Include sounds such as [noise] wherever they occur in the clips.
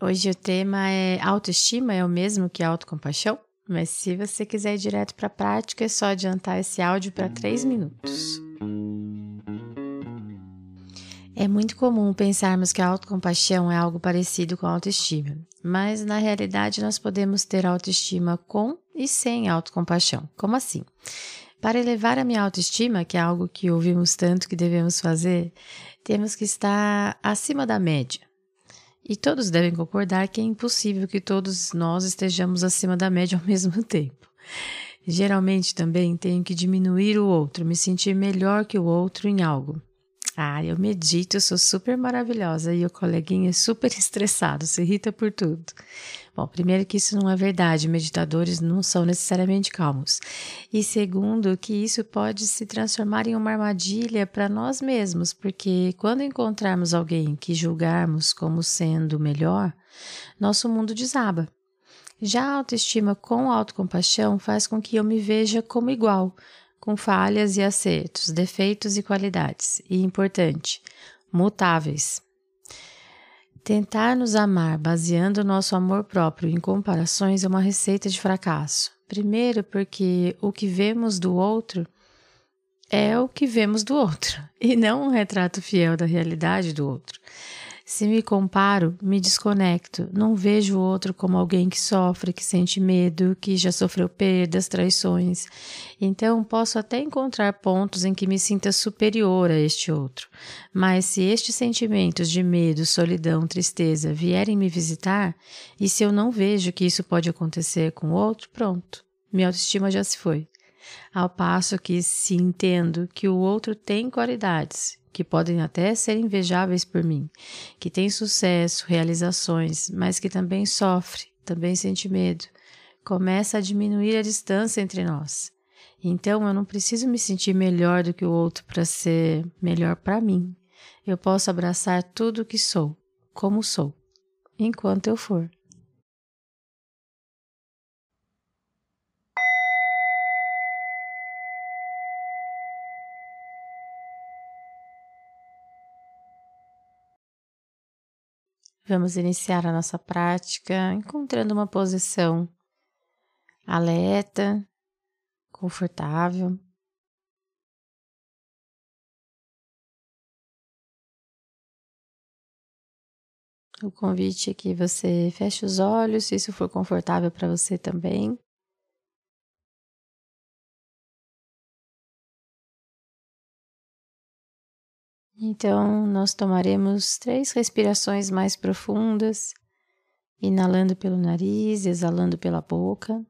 Hoje o tema é autoestima, é o mesmo que autocompaixão, mas se você quiser ir direto para a prática, é só adiantar esse áudio para 3 minutos. É muito comum pensarmos que a autocompaixão é algo parecido com a autoestima, mas na realidade nós podemos ter autoestima com e sem autocompaixão. Como assim? Para elevar a minha autoestima, que é algo que ouvimos tanto que devemos fazer, temos que estar acima da média. E todos devem concordar que é impossível que todos nós estejamos acima da média ao [laughs] mesmo tempo. Geralmente também tenho que diminuir o outro, me sentir melhor que o outro em algo. Ah, eu medito, eu sou super maravilhosa e o coleguinha é super [laughs] estressado, se irrita por tudo. Bom, primeiro que isso não é verdade, meditadores não são necessariamente calmos. E segundo, que isso pode se transformar em uma armadilha para nós mesmos, porque quando encontrarmos alguém que julgarmos como sendo melhor, nosso mundo desaba. Já a autoestima com autocompaixão faz com que eu me veja como igual, com falhas e acertos, defeitos e qualidades. E importante, mutáveis. Tentar nos amar baseando nosso amor próprio em comparações é uma receita de fracasso. Primeiro, porque o que vemos do outro é o que vemos do outro [laughs] e não um retrato fiel da realidade do outro. Se me comparo, me desconecto, não vejo o outro como alguém que sofre, que sente medo, que já sofreu perdas, traições. Então, posso até encontrar pontos em que me sinta superior a este outro. Mas se estes sentimentos de medo, solidão, tristeza vierem me visitar, e se eu não vejo que isso pode acontecer com o outro, pronto, minha autoestima já se foi. Ao passo que, se entendo que o outro tem qualidades que podem até ser invejáveis por mim, que tem sucesso, realizações, mas que também sofre, também sente medo, começa a diminuir a distância entre nós. Então eu não preciso me sentir melhor do que o outro para ser melhor para mim. Eu posso abraçar tudo o que sou, como sou, enquanto eu for. Vamos iniciar a nossa prática encontrando uma posição alerta, confortável. O convite é que você feche os olhos, se isso for confortável para você também. Então, nós tomaremos três respirações mais profundas, inalando pelo nariz, exalando pela boca.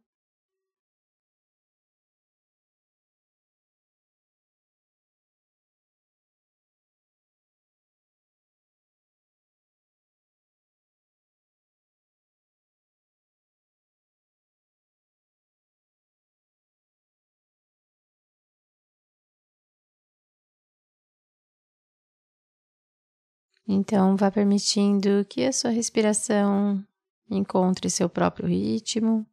Então, vá permitindo que a sua respiração encontre seu próprio ritmo.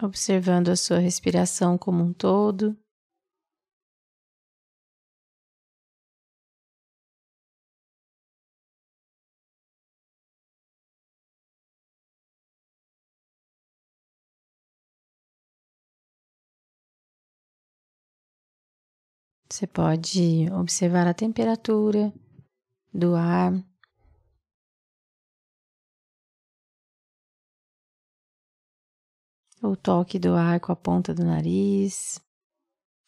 Observando a sua respiração como um todo. Você pode observar a temperatura do ar. O toque do ar com a ponta do nariz,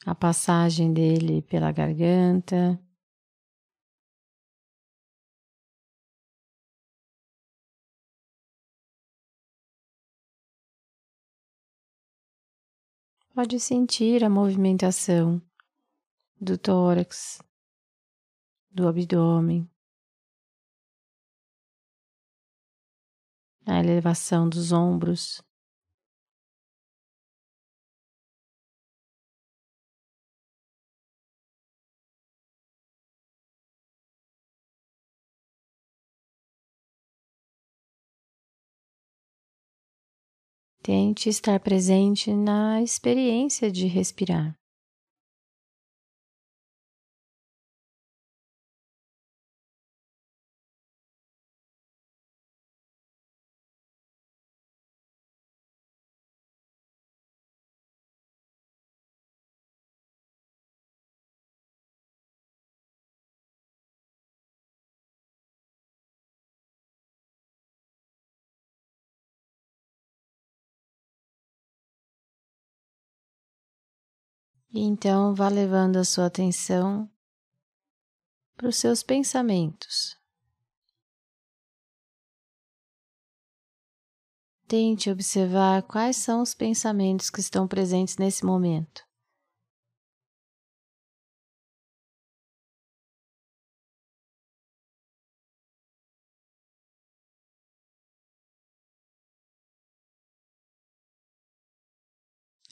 a passagem dele pela garganta. Pode sentir a movimentação do tórax, do abdômen, a elevação dos ombros. Tente estar presente na experiência de respirar. E então vá levando a sua atenção para os seus pensamentos. Tente observar quais são os pensamentos que estão presentes nesse momento.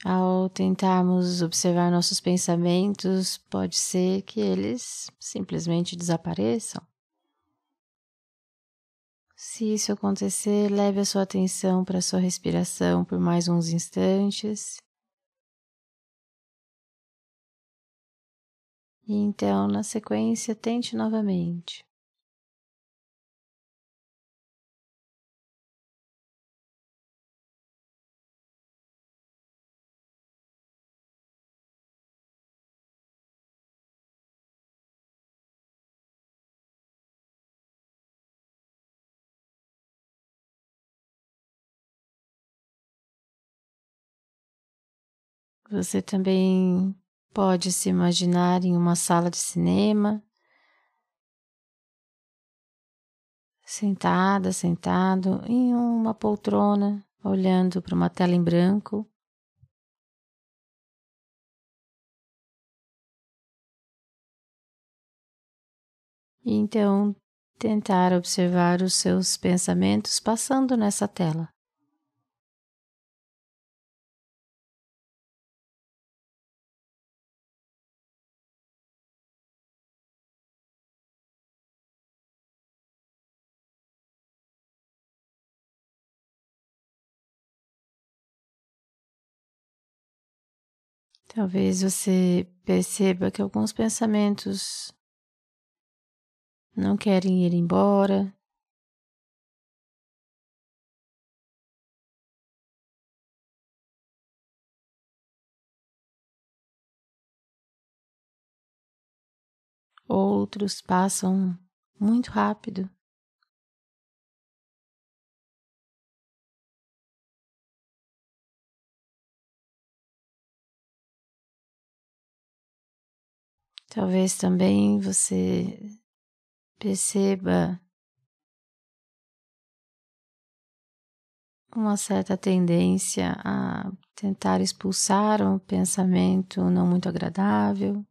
Ao tentarmos observar nossos pensamentos, pode ser que eles simplesmente desapareçam. Se isso acontecer, leve a sua atenção para a sua respiração por mais uns instantes. E então, na sequência, tente novamente. Você também pode se imaginar em uma sala de cinema, sentada, sentado em uma poltrona, olhando para uma tela em branco. E então tentar observar os seus pensamentos passando nessa tela. Talvez você perceba que alguns pensamentos não querem ir embora. Outros passam muito rápido. Talvez também você perceba uma certa tendência a tentar expulsar um pensamento não muito agradável.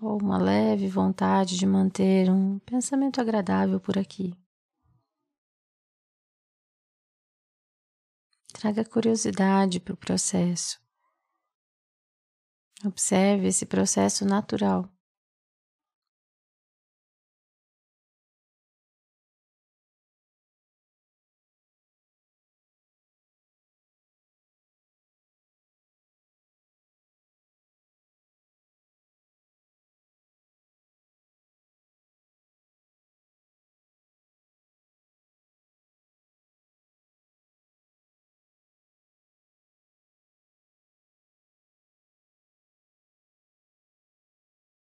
Ou uma leve vontade de manter um pensamento agradável por aqui. Traga curiosidade para o processo. Observe esse processo natural.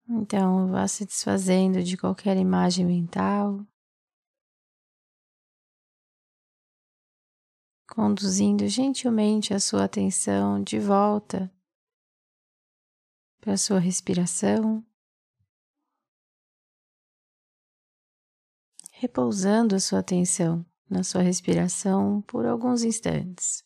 Então vá se desfazendo de qualquer imagem mental, conduzindo gentilmente a sua atenção de volta para a sua respiração, repousando a sua atenção na sua respiração por alguns instantes.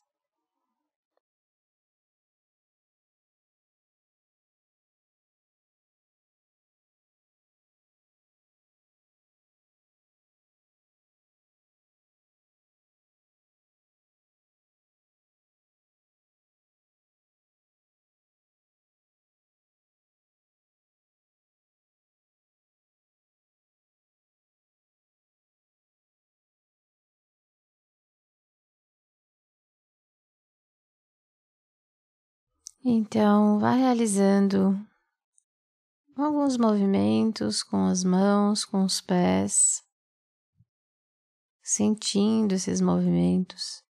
Então, vá realizando alguns movimentos com as mãos, com os pés, sentindo esses movimentos,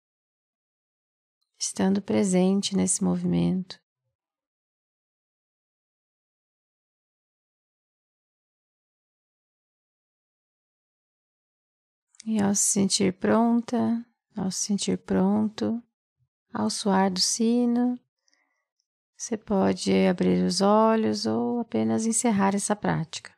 estando presente nesse movimento. E ao se sentir pronta, ao se sentir pronto, ao soar do sino, você pode abrir os olhos ou apenas encerrar essa prática.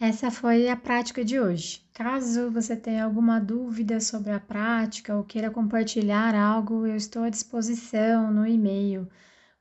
Essa foi a prática de hoje. Caso você tenha alguma dúvida sobre a prática ou queira compartilhar algo, eu estou à disposição no e-mail